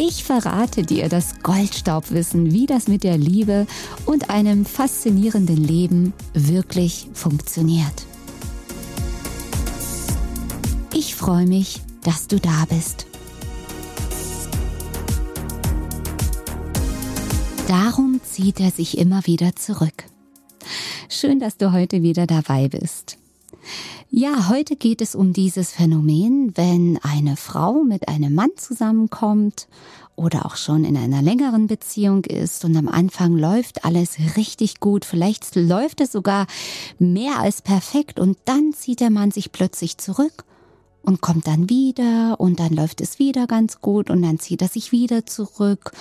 Ich verrate dir das Goldstaubwissen, wie das mit der Liebe und einem faszinierenden Leben wirklich funktioniert. Ich freue mich, dass du da bist. Darum zieht er sich immer wieder zurück. Schön, dass du heute wieder dabei bist. Ja, heute geht es um dieses Phänomen, wenn eine Frau mit einem Mann zusammenkommt oder auch schon in einer längeren Beziehung ist und am Anfang läuft alles richtig gut, vielleicht läuft es sogar mehr als perfekt und dann zieht der Mann sich plötzlich zurück und kommt dann wieder und dann läuft es wieder ganz gut und dann zieht er sich wieder zurück.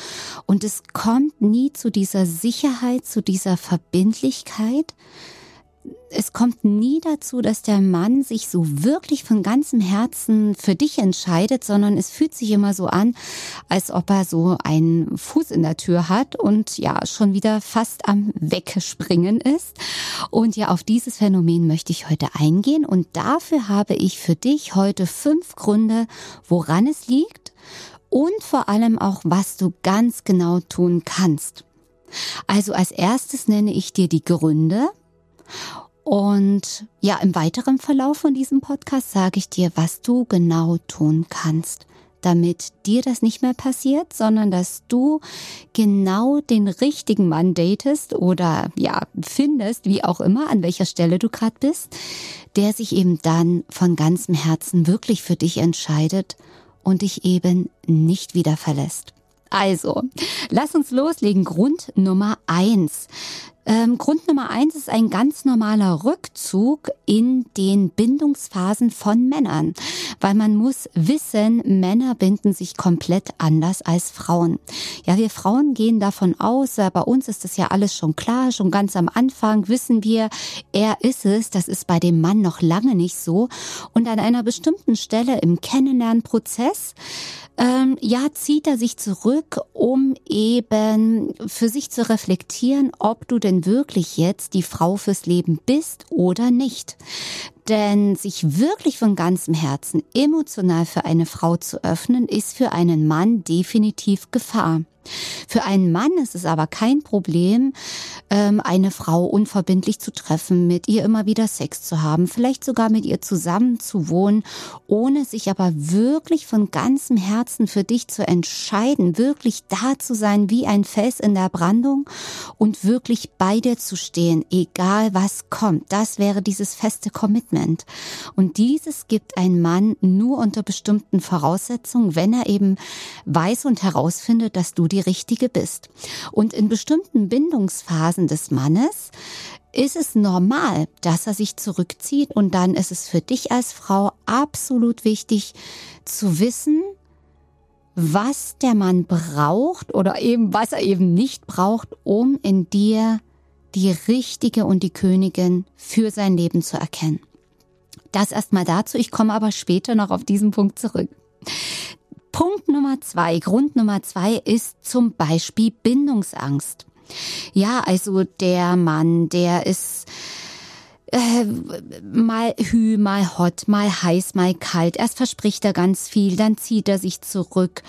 Und es kommt nie zu dieser Sicherheit, zu dieser Verbindlichkeit, es kommt nie dazu, dass der Mann sich so wirklich von ganzem Herzen für dich entscheidet, sondern es fühlt sich immer so an, als ob er so einen Fuß in der Tür hat und ja, schon wieder fast am Wegspringen ist. Und ja, auf dieses Phänomen möchte ich heute eingehen und dafür habe ich für dich heute fünf Gründe, woran es liegt und vor allem auch, was du ganz genau tun kannst. Also als erstes nenne ich dir die Gründe und ja, im weiteren Verlauf von diesem Podcast sage ich dir, was du genau tun kannst, damit dir das nicht mehr passiert, sondern dass du genau den richtigen Mann datest oder ja, findest, wie auch immer, an welcher Stelle du gerade bist, der sich eben dann von ganzem Herzen wirklich für dich entscheidet und dich eben nicht wieder verlässt. Also, lass uns loslegen. Grund Nummer eins. Ähm, Grund Nummer eins ist ein ganz normaler Rückzug in den Bindungsphasen von Männern, weil man muss wissen, Männer binden sich komplett anders als Frauen. Ja, wir Frauen gehen davon aus, bei uns ist das ja alles schon klar, schon ganz am Anfang wissen wir, er ist es, das ist bei dem Mann noch lange nicht so. Und an einer bestimmten Stelle im Kennenlernprozess ähm, ja, zieht er sich zurück, um eben für sich zu reflektieren, ob du denn wirklich jetzt die Frau fürs Leben bist oder nicht. Denn sich wirklich von ganzem Herzen emotional für eine Frau zu öffnen, ist für einen Mann definitiv Gefahr. Für einen Mann ist es aber kein Problem, ähm, eine Frau unverbindlich zu treffen, mit ihr immer wieder Sex zu haben, vielleicht sogar mit ihr zusammen zu wohnen, ohne sich aber wirklich von ganzem Herzen für dich zu entscheiden, wirklich da zu sein wie ein Fels in der Brandung und wirklich bei dir zu stehen, egal was kommt. Das wäre dieses feste Commitment. Und dieses gibt ein Mann nur unter bestimmten Voraussetzungen, wenn er eben weiß und herausfindet, dass du die die richtige bist. Und in bestimmten Bindungsphasen des Mannes ist es normal, dass er sich zurückzieht und dann ist es für dich als Frau absolut wichtig zu wissen, was der Mann braucht oder eben was er eben nicht braucht, um in dir die richtige und die Königin für sein Leben zu erkennen. Das erstmal dazu, ich komme aber später noch auf diesen Punkt zurück. Punkt Nummer zwei, Grund Nummer zwei ist zum Beispiel Bindungsangst. Ja, also der Mann, der ist äh, mal hü, mal hot, mal heiß, mal kalt. Erst verspricht er ganz viel, dann zieht er sich zurück.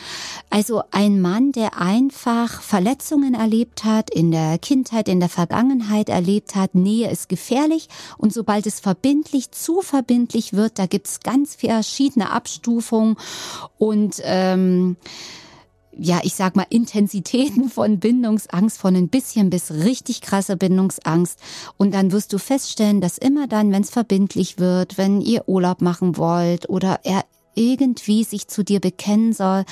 Also ein Mann, der einfach Verletzungen erlebt hat, in der Kindheit, in der Vergangenheit erlebt hat, Nähe ist gefährlich und sobald es verbindlich, zu verbindlich wird, da gibt's ganz verschiedene Abstufungen und ähm, ja, ich sag mal, Intensitäten von Bindungsangst, von ein bisschen bis richtig krasser Bindungsangst. Und dann wirst du feststellen, dass immer dann, wenn es verbindlich wird, wenn ihr Urlaub machen wollt oder er irgendwie sich zu dir bekennen soll,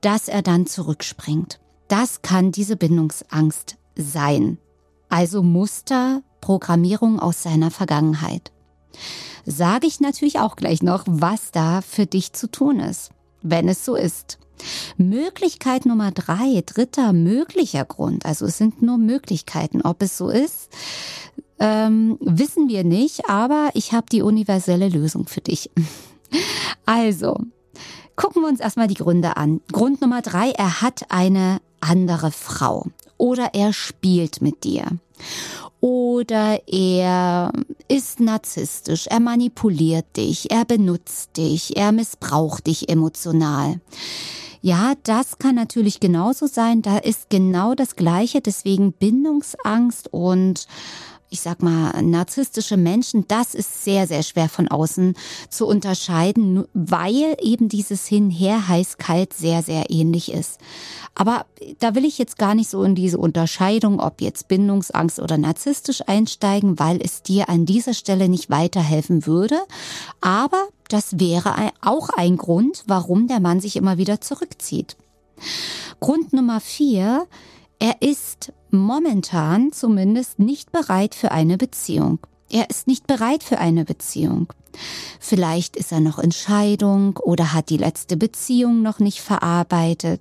dass er dann zurückspringt. Das kann diese Bindungsangst sein. Also Muster, Programmierung aus seiner Vergangenheit. Sage ich natürlich auch gleich noch, was da für dich zu tun ist. wenn es so ist. Möglichkeit Nummer drei, dritter möglicher Grund, also es sind nur Möglichkeiten, ob es so ist, ähm, wissen wir nicht, aber ich habe die universelle Lösung für dich. Also, gucken wir uns erstmal die Gründe an. Grund Nummer drei, er hat eine andere Frau oder er spielt mit dir oder er ist narzisstisch, er manipuliert dich, er benutzt dich, er missbraucht dich emotional. Ja, das kann natürlich genauso sein. Da ist genau das Gleiche. Deswegen Bindungsangst und ich sag mal, narzisstische Menschen, das ist sehr, sehr schwer von außen zu unterscheiden, weil eben dieses Hinher heiß-kalt sehr, sehr ähnlich ist. Aber da will ich jetzt gar nicht so in diese Unterscheidung, ob jetzt Bindungsangst oder narzisstisch einsteigen, weil es dir an dieser Stelle nicht weiterhelfen würde. Aber das wäre auch ein Grund, warum der Mann sich immer wieder zurückzieht. Grund Nummer vier, er ist momentan zumindest nicht bereit für eine Beziehung. Er ist nicht bereit für eine Beziehung. Vielleicht ist er noch in Scheidung oder hat die letzte Beziehung noch nicht verarbeitet.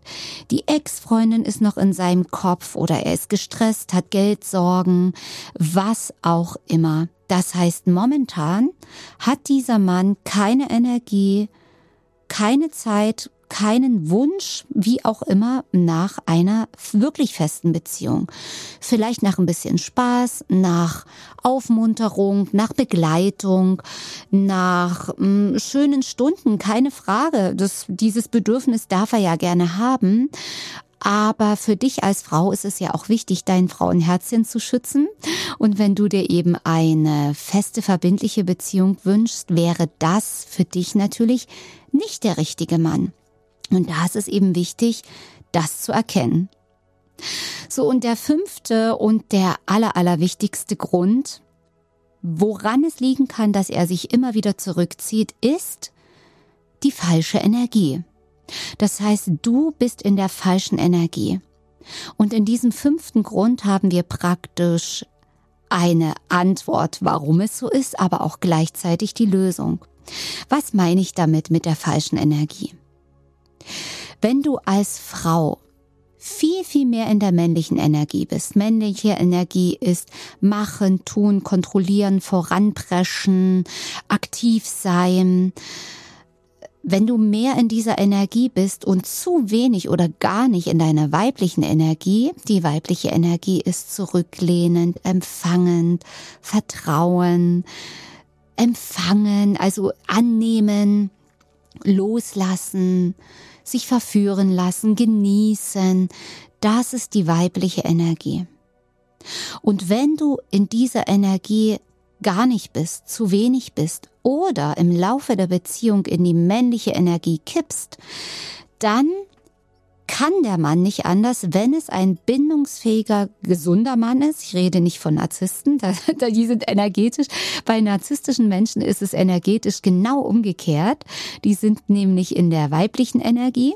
Die Ex-Freundin ist noch in seinem Kopf oder er ist gestresst, hat Geldsorgen, was auch immer. Das heißt, momentan hat dieser Mann keine Energie, keine Zeit, keinen Wunsch, wie auch immer, nach einer wirklich festen Beziehung. Vielleicht nach ein bisschen Spaß, nach Aufmunterung, nach Begleitung, nach mh, hm, schönen Stunden, keine Frage. Das, dieses Bedürfnis darf er ja gerne haben. Aber für dich als Frau ist es ja auch wichtig, dein Frauenherzchen zu schützen. Und wenn du dir eben eine feste, verbindliche Beziehung wünschst, wäre das für dich natürlich nicht der richtige Mann. Und da ist es eben wichtig, das zu erkennen. So, und der fünfte und der aller, allerwichtigste Grund, woran es liegen kann, dass er sich immer wieder zurückzieht, ist die falsche Energie. Das heißt, du bist in der falschen Energie. Und in diesem fünften Grund haben wir praktisch eine Antwort, warum es so ist, aber auch gleichzeitig die Lösung. Was meine ich damit mit der falschen Energie? Wenn du als Frau viel, viel mehr in der männlichen Energie bist. Männliche Energie ist machen, tun, kontrollieren, voranpreschen, aktiv sein. Wenn du mehr in dieser Energie bist und zu wenig oder gar nicht in deiner weiblichen Energie, die weibliche Energie ist zurücklehnend, empfangend, vertrauen, empfangen, also annehmen, loslassen, sich verführen lassen, genießen. Das ist die weibliche Energie. Und wenn du in dieser Energie gar nicht bist, zu wenig bist oder im Laufe der Beziehung in die männliche Energie kippst, dann kann der Mann nicht anders, wenn es ein bindungsfähiger, gesunder Mann ist. Ich rede nicht von Narzissten, da, da, die sind energetisch. Bei narzisstischen Menschen ist es energetisch genau umgekehrt. Die sind nämlich in der weiblichen Energie.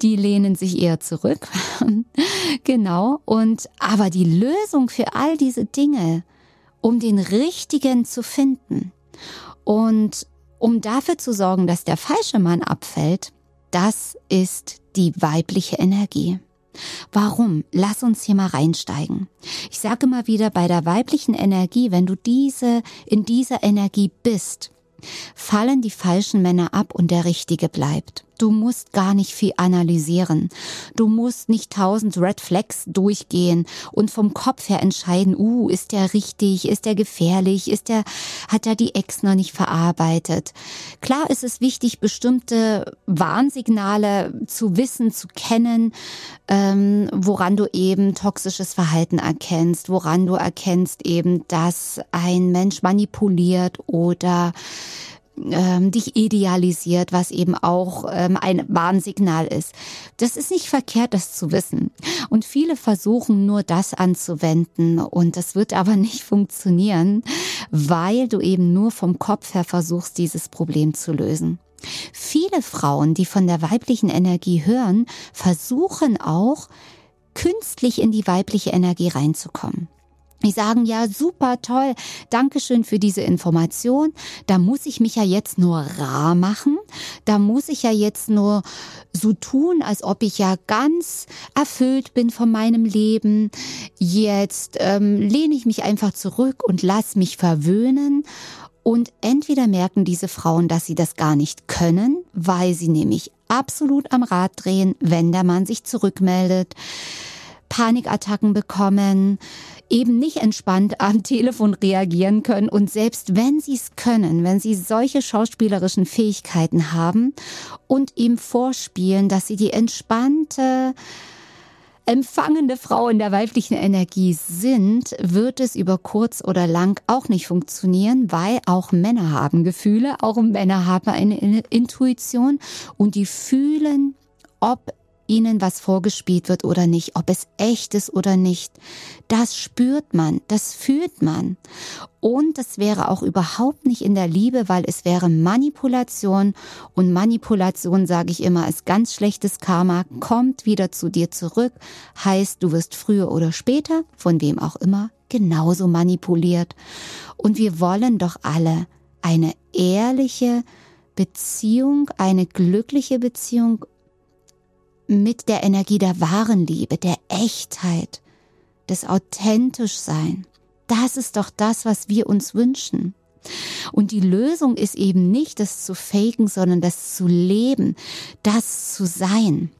Die lehnen sich eher zurück. genau. Und, aber die Lösung für all diese Dinge, um den richtigen zu finden und um dafür zu sorgen, dass der falsche Mann abfällt, das ist die weibliche Energie. Warum? Lass uns hier mal reinsteigen. Ich sage immer wieder, bei der weiblichen Energie, wenn du diese, in dieser Energie bist, fallen die falschen Männer ab und der richtige bleibt. Du musst gar nicht viel analysieren. Du musst nicht tausend Red Flags durchgehen und vom Kopf her entscheiden, uh, ist der richtig, ist der gefährlich, ist der, hat er die Ex noch nicht verarbeitet. Klar ist es wichtig, bestimmte Warnsignale zu wissen, zu kennen, ähm, woran du eben toxisches Verhalten erkennst, woran du erkennst eben, dass ein Mensch manipuliert oder ähm, dich idealisiert, was eben auch ähm, ein Warnsignal ist. Das ist nicht verkehrt, das zu wissen. Und viele versuchen nur das anzuwenden und das wird aber nicht funktionieren, weil du eben nur vom Kopf her versuchst, dieses Problem zu lösen. Viele Frauen, die von der weiblichen Energie hören, versuchen auch künstlich in die weibliche Energie reinzukommen. Die sagen ja, super toll, Dankeschön für diese Information. Da muss ich mich ja jetzt nur rar machen. Da muss ich ja jetzt nur so tun, als ob ich ja ganz erfüllt bin von meinem Leben. Jetzt ähm, lehne ich mich einfach zurück und lass mich verwöhnen. Und entweder merken diese Frauen, dass sie das gar nicht können, weil sie nämlich absolut am Rad drehen, wenn der Mann sich zurückmeldet, Panikattacken bekommen, eben nicht entspannt am Telefon reagieren können. Und selbst wenn sie es können, wenn sie solche schauspielerischen Fähigkeiten haben und ihm vorspielen, dass sie die entspannte, empfangende Frau in der weiblichen Energie sind, wird es über kurz oder lang auch nicht funktionieren, weil auch Männer haben Gefühle, auch Männer haben eine Intuition und die fühlen, ob ihnen was vorgespielt wird oder nicht, ob es echt ist oder nicht. Das spürt man, das fühlt man. Und das wäre auch überhaupt nicht in der Liebe, weil es wäre Manipulation. Und Manipulation, sage ich immer, ist ganz schlechtes Karma, kommt wieder zu dir zurück, heißt, du wirst früher oder später, von wem auch immer, genauso manipuliert. Und wir wollen doch alle eine ehrliche Beziehung, eine glückliche Beziehung mit der Energie der wahren Liebe, der Echtheit, des Authentischsein. Das ist doch das, was wir uns wünschen. Und die Lösung ist eben nicht das zu faken, sondern das zu leben, das zu sein.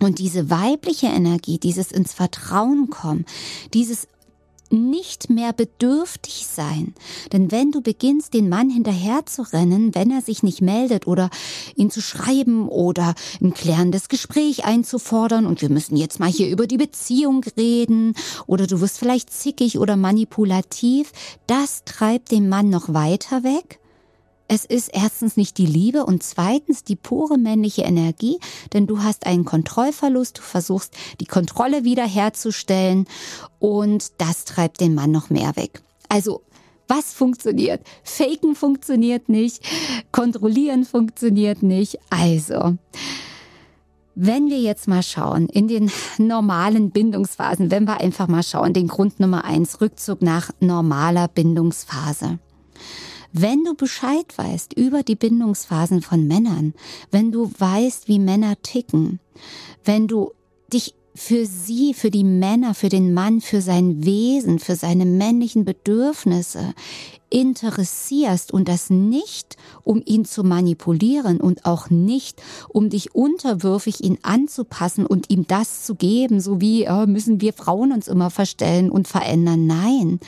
Und diese weibliche Energie, dieses ins Vertrauen kommen, dieses nicht mehr bedürftig sein. Denn wenn du beginnst, den Mann hinterher zu rennen, wenn er sich nicht meldet oder ihn zu schreiben oder ein klärendes Gespräch einzufordern und wir müssen jetzt mal hier über die Beziehung reden oder du wirst vielleicht zickig oder manipulativ, das treibt den Mann noch weiter weg es ist erstens nicht die Liebe und zweitens die pure männliche Energie, denn du hast einen Kontrollverlust, du versuchst die Kontrolle wiederherzustellen und das treibt den Mann noch mehr weg. Also was funktioniert? Faken funktioniert nicht, kontrollieren funktioniert nicht. Also, wenn wir jetzt mal schauen, in den normalen Bindungsphasen, wenn wir einfach mal schauen, den Grund Nummer eins, Rückzug nach normaler Bindungsphase. Wenn du Bescheid weißt über die Bindungsphasen von Männern, wenn du weißt, wie Männer ticken, wenn du dich für sie, für die Männer, für den Mann, für sein Wesen, für seine männlichen Bedürfnisse interessierst und das nicht, um ihn zu manipulieren und auch nicht, um dich unterwürfig ihn anzupassen und ihm das zu geben, so wie äh, müssen wir Frauen uns immer verstellen und verändern. Nein,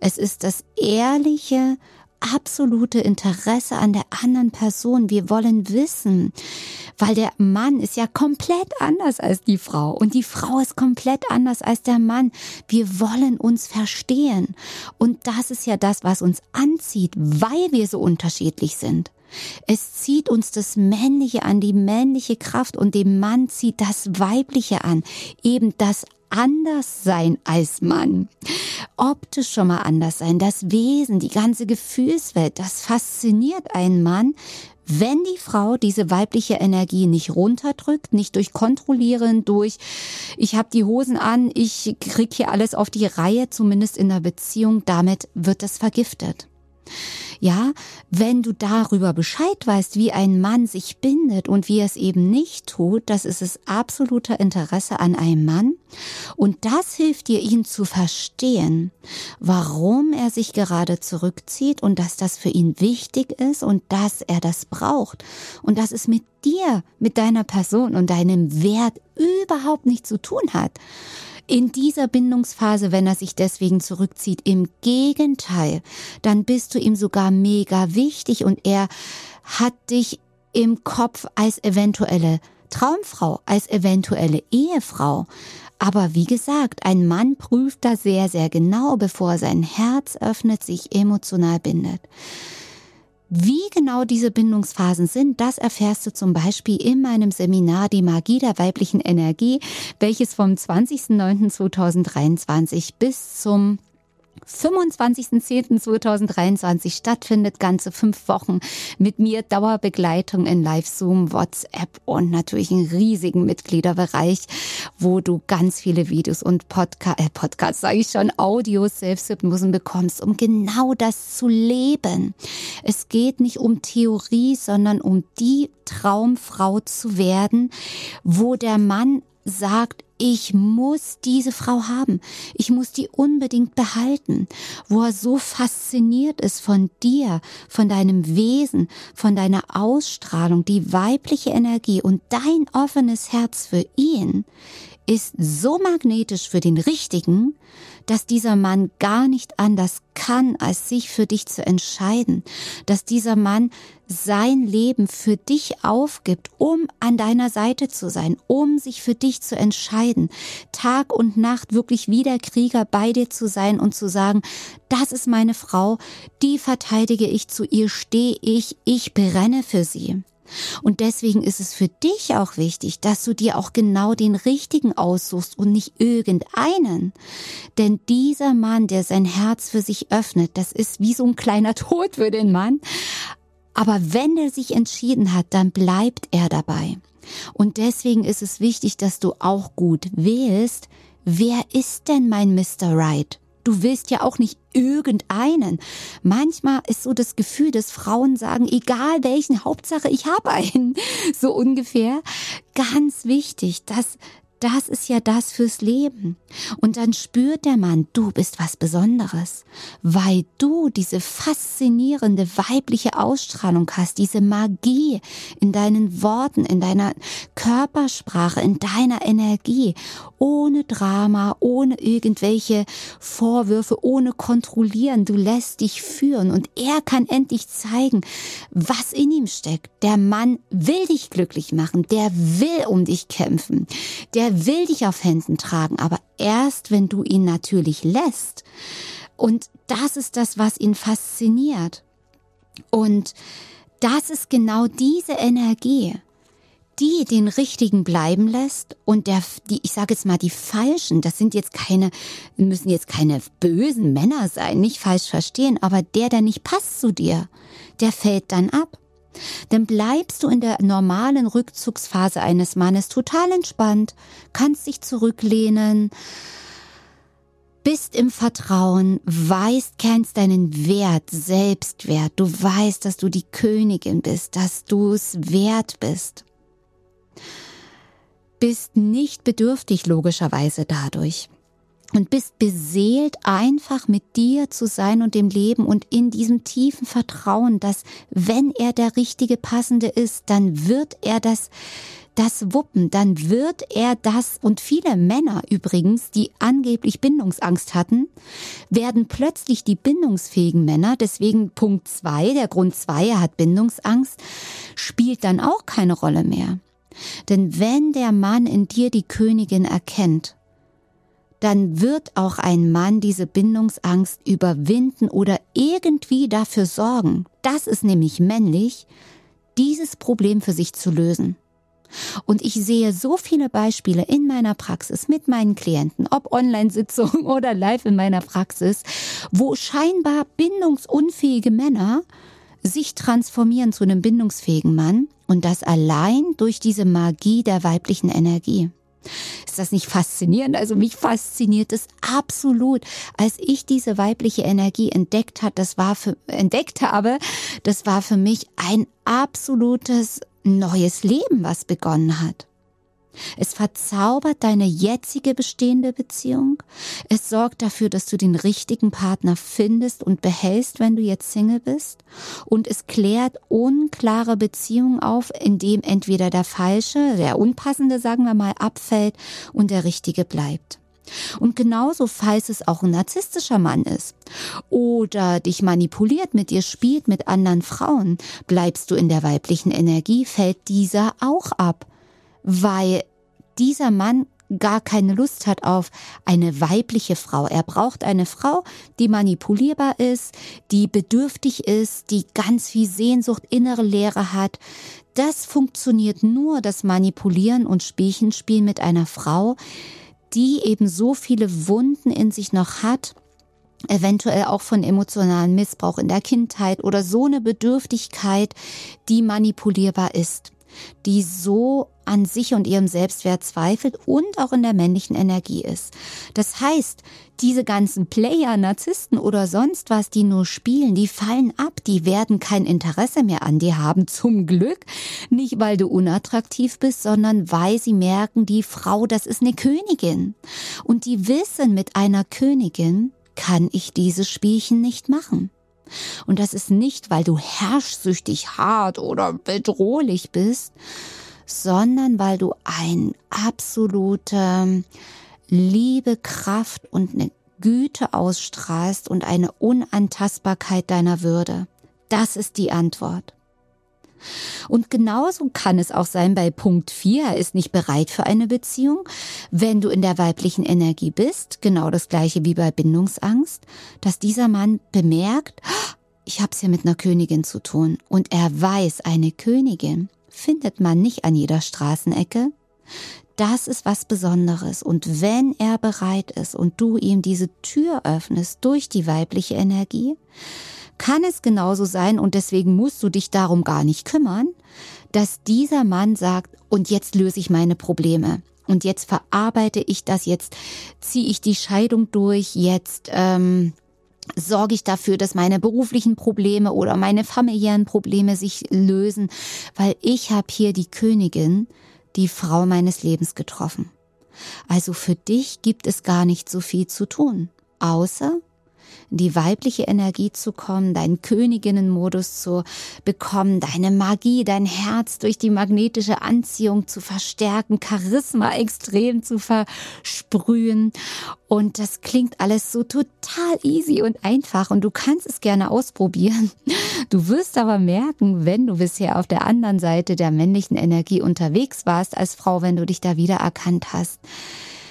es ist das ehrliche absolute Interesse an der anderen Person. Wir wollen wissen, weil der Mann ist ja komplett anders als die Frau und die Frau ist komplett anders als der Mann. Wir wollen uns verstehen. Und das ist ja das, was uns anzieht, weil wir so unterschiedlich sind. Es zieht uns das Männliche an, die männliche Kraft und dem Mann zieht das Weibliche an, eben das anders sein als Mann. Optisch schon mal anders sein, das Wesen, die ganze Gefühlswelt, das fasziniert einen Mann, wenn die Frau diese weibliche Energie nicht runterdrückt, nicht durch Kontrollieren, durch ich habe die Hosen an, ich krieg hier alles auf die Reihe, zumindest in der Beziehung, damit wird das vergiftet. Ja, wenn du darüber Bescheid weißt, wie ein Mann sich bindet und wie er es eben nicht tut, das ist es absoluter Interesse an einem Mann. Und das hilft dir, ihn zu verstehen, warum er sich gerade zurückzieht und dass das für ihn wichtig ist und dass er das braucht und dass es mit dir, mit deiner Person und deinem Wert überhaupt nichts zu tun hat in dieser Bindungsphase, wenn er sich deswegen zurückzieht. Im Gegenteil, dann bist du ihm sogar mega wichtig und er hat dich im Kopf als eventuelle Traumfrau, als eventuelle Ehefrau. Aber wie gesagt, ein Mann prüft da sehr, sehr genau, bevor sein Herz öffnet, sich emotional bindet. Wie genau diese Bindungsphasen sind, das erfährst du zum Beispiel in meinem Seminar Die Magie der weiblichen Energie, welches vom 20.09.2023 bis zum 25.10.2023 stattfindet, ganze fünf Wochen mit mir Dauerbegleitung in Live-Zoom, WhatsApp und natürlich einen riesigen Mitgliederbereich, wo du ganz viele Videos und Podca äh, Podcasts, sage ich schon, Audios, Selbsthypnosen bekommst, um genau das zu leben. Es geht nicht um Theorie, sondern um die Traumfrau zu werden, wo der Mann sagt, ich muss diese Frau haben. Ich muss die unbedingt behalten. Wo er so fasziniert ist von dir, von deinem Wesen, von deiner Ausstrahlung, die weibliche Energie und dein offenes Herz für ihn ist so magnetisch für den Richtigen, dass dieser Mann gar nicht anders kann, als sich für dich zu entscheiden, dass dieser Mann sein Leben für dich aufgibt, um an deiner Seite zu sein, um sich für dich zu entscheiden, Tag und Nacht wirklich wie der Krieger bei dir zu sein und zu sagen, das ist meine Frau, die verteidige ich, zu ihr stehe ich, ich brenne für sie. Und deswegen ist es für dich auch wichtig, dass du dir auch genau den richtigen aussuchst und nicht irgendeinen. Denn dieser Mann, der sein Herz für sich öffnet, das ist wie so ein kleiner Tod für den Mann. Aber wenn er sich entschieden hat, dann bleibt er dabei. Und deswegen ist es wichtig, dass du auch gut wählst, wer ist denn mein Mr. Right? Du willst ja auch nicht irgendeinen. Manchmal ist so das Gefühl, dass Frauen sagen, egal welchen, Hauptsache ich habe einen. So ungefähr. Ganz wichtig, dass das ist ja das fürs Leben. Und dann spürt der Mann, du bist was Besonderes, weil du diese faszinierende weibliche Ausstrahlung hast, diese Magie in deinen Worten, in deiner Körpersprache, in deiner Energie, ohne Drama, ohne irgendwelche Vorwürfe, ohne kontrollieren. Du lässt dich führen und er kann endlich zeigen, was in ihm steckt. Der Mann will dich glücklich machen, der will um dich kämpfen, der er will dich auf Händen tragen, aber erst wenn du ihn natürlich lässt. Und das ist das, was ihn fasziniert. Und das ist genau diese Energie, die den Richtigen bleiben lässt und der, die, ich sage jetzt mal, die Falschen, das sind jetzt keine, müssen jetzt keine bösen Männer sein, nicht falsch verstehen, aber der, der nicht passt zu dir, der fällt dann ab. Dann bleibst du in der normalen Rückzugsphase eines Mannes total entspannt, kannst dich zurücklehnen, bist im Vertrauen, weißt, kennst deinen Wert, Selbstwert, du weißt, dass du die Königin bist, dass du es wert bist. Bist nicht bedürftig logischerweise dadurch und bist beseelt, einfach mit dir zu sein und dem Leben und in diesem tiefen Vertrauen, dass wenn er der richtige Passende ist, dann wird er das das wuppen, dann wird er das und viele Männer übrigens, die angeblich Bindungsangst hatten, werden plötzlich die bindungsfähigen Männer, deswegen Punkt zwei, der Grund zwei, er hat Bindungsangst, spielt dann auch keine Rolle mehr. Denn wenn der Mann in dir die Königin erkennt dann wird auch ein Mann diese Bindungsangst überwinden oder irgendwie dafür sorgen, das ist nämlich männlich, dieses Problem für sich zu lösen. Und ich sehe so viele Beispiele in meiner Praxis mit meinen Klienten, ob Online-Sitzungen oder live in meiner Praxis, wo scheinbar bindungsunfähige Männer sich transformieren zu einem bindungsfähigen Mann und das allein durch diese Magie der weiblichen Energie. Ist das nicht faszinierend? Also mich fasziniert es absolut. Als ich diese weibliche Energie entdeckt hat, das war für, entdeckt habe, das war für mich ein absolutes neues Leben, was begonnen hat. Es verzaubert deine jetzige bestehende Beziehung. Es sorgt dafür, dass du den richtigen Partner findest und behältst, wenn du jetzt Single bist. Und es klärt unklare Beziehungen auf, indem entweder der falsche, der unpassende, sagen wir mal, abfällt und der richtige bleibt. Und genauso, falls es auch ein narzisstischer Mann ist oder dich manipuliert, mit dir spielt, mit anderen Frauen, bleibst du in der weiblichen Energie, fällt dieser auch ab weil dieser Mann gar keine Lust hat auf eine weibliche Frau. Er braucht eine Frau, die manipulierbar ist, die bedürftig ist, die ganz viel Sehnsucht, innere Leere hat. Das funktioniert nur, das Manipulieren und Spielchenspiel mit einer Frau, die eben so viele Wunden in sich noch hat eventuell auch von emotionalen Missbrauch in der Kindheit oder so eine Bedürftigkeit, die manipulierbar ist, die so an sich und ihrem Selbstwert zweifelt und auch in der männlichen Energie ist. Das heißt, diese ganzen Player, Narzissten oder sonst was, die nur spielen, die fallen ab, die werden kein Interesse mehr an dir haben, zum Glück. Nicht, weil du unattraktiv bist, sondern weil sie merken, die Frau, das ist eine Königin. Und die wissen, mit einer Königin kann ich dieses Spielchen nicht machen. Und das ist nicht, weil du herrschsüchtig hart oder bedrohlich bist, sondern weil du ein absolute Liebe, Kraft und eine Güte ausstrahlst und eine Unantastbarkeit deiner Würde. Das ist die Antwort. Und genauso kann es auch sein bei Punkt 4, er ist nicht bereit für eine Beziehung. Wenn du in der weiblichen Energie bist, genau das gleiche wie bei Bindungsangst, dass dieser Mann bemerkt, ich habe es hier mit einer Königin zu tun und er weiß, eine Königin findet man nicht an jeder Straßenecke. Das ist was Besonderes. Und wenn er bereit ist und du ihm diese Tür öffnest durch die weibliche Energie, kann es genauso sein, und deswegen musst du dich darum gar nicht kümmern, dass dieser Mann sagt, und jetzt löse ich meine Probleme. Und jetzt verarbeite ich das, jetzt ziehe ich die Scheidung durch, jetzt ähm, sorge ich dafür, dass meine beruflichen Probleme oder meine familiären Probleme sich lösen, weil ich habe hier die Königin, die Frau meines Lebens getroffen. Also für dich gibt es gar nicht so viel zu tun, außer in die weibliche Energie zu kommen, deinen Königinnenmodus zu bekommen, deine Magie, dein Herz durch die magnetische Anziehung zu verstärken, Charisma extrem zu versprühen. Und das klingt alles so total easy und einfach und du kannst es gerne ausprobieren. Du wirst aber merken, wenn du bisher auf der anderen Seite der männlichen Energie unterwegs warst als Frau, wenn du dich da wieder erkannt hast,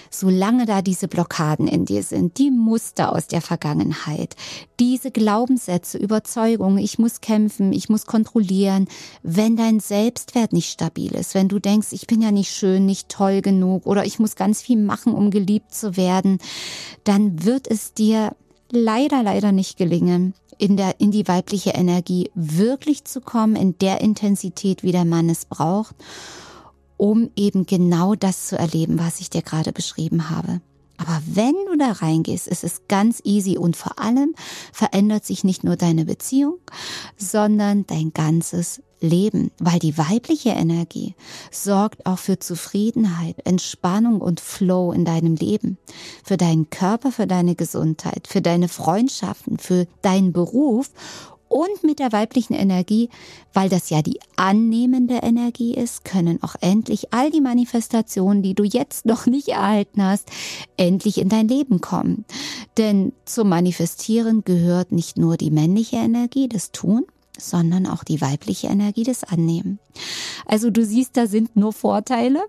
solange da diese Blockaden in dir sind, die Muster aus der Vergangenheit, diese Glaubenssätze, Überzeugungen, ich muss kämpfen, ich muss kontrollieren, wenn dein Selbstwert nicht stabil ist, wenn du denkst, ich bin ja nicht schön, nicht toll genug oder ich muss ganz viel machen, um geliebt zu werden, dann wird es dir leider, leider nicht gelingen, in der, in die weibliche Energie wirklich zu kommen, in der Intensität, wie der Mann es braucht um eben genau das zu erleben, was ich dir gerade beschrieben habe. Aber wenn du da reingehst, ist es ganz easy und vor allem verändert sich nicht nur deine Beziehung, sondern dein ganzes Leben, weil die weibliche Energie sorgt auch für Zufriedenheit, Entspannung und Flow in deinem Leben, für deinen Körper, für deine Gesundheit, für deine Freundschaften, für deinen Beruf und mit der weiblichen Energie, weil das ja die annehmende Energie ist, können auch endlich all die Manifestationen, die du jetzt noch nicht erhalten hast, endlich in dein Leben kommen. Denn zum Manifestieren gehört nicht nur die männliche Energie, das Tun, sondern auch die weibliche Energie des Annehmen. Also du siehst, da sind nur Vorteile.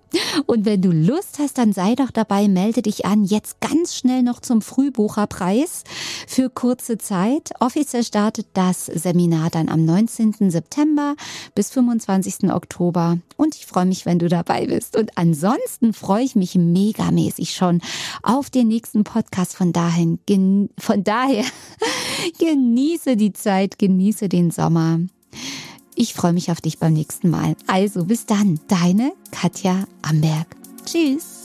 Und wenn du Lust hast, dann sei doch dabei, melde dich an. Jetzt ganz schnell noch zum Frühbucherpreis für kurze Zeit. Offiziell startet das Seminar dann am 19. September bis 25. Oktober. Und ich freue mich, wenn du dabei bist. Und ansonsten freue ich mich megamäßig schon auf den nächsten Podcast. Von dahin, von daher genieße die Zeit, genieße den Sommer. Ich freue mich auf dich beim nächsten Mal. Also bis dann, deine Katja Amberg. Tschüss.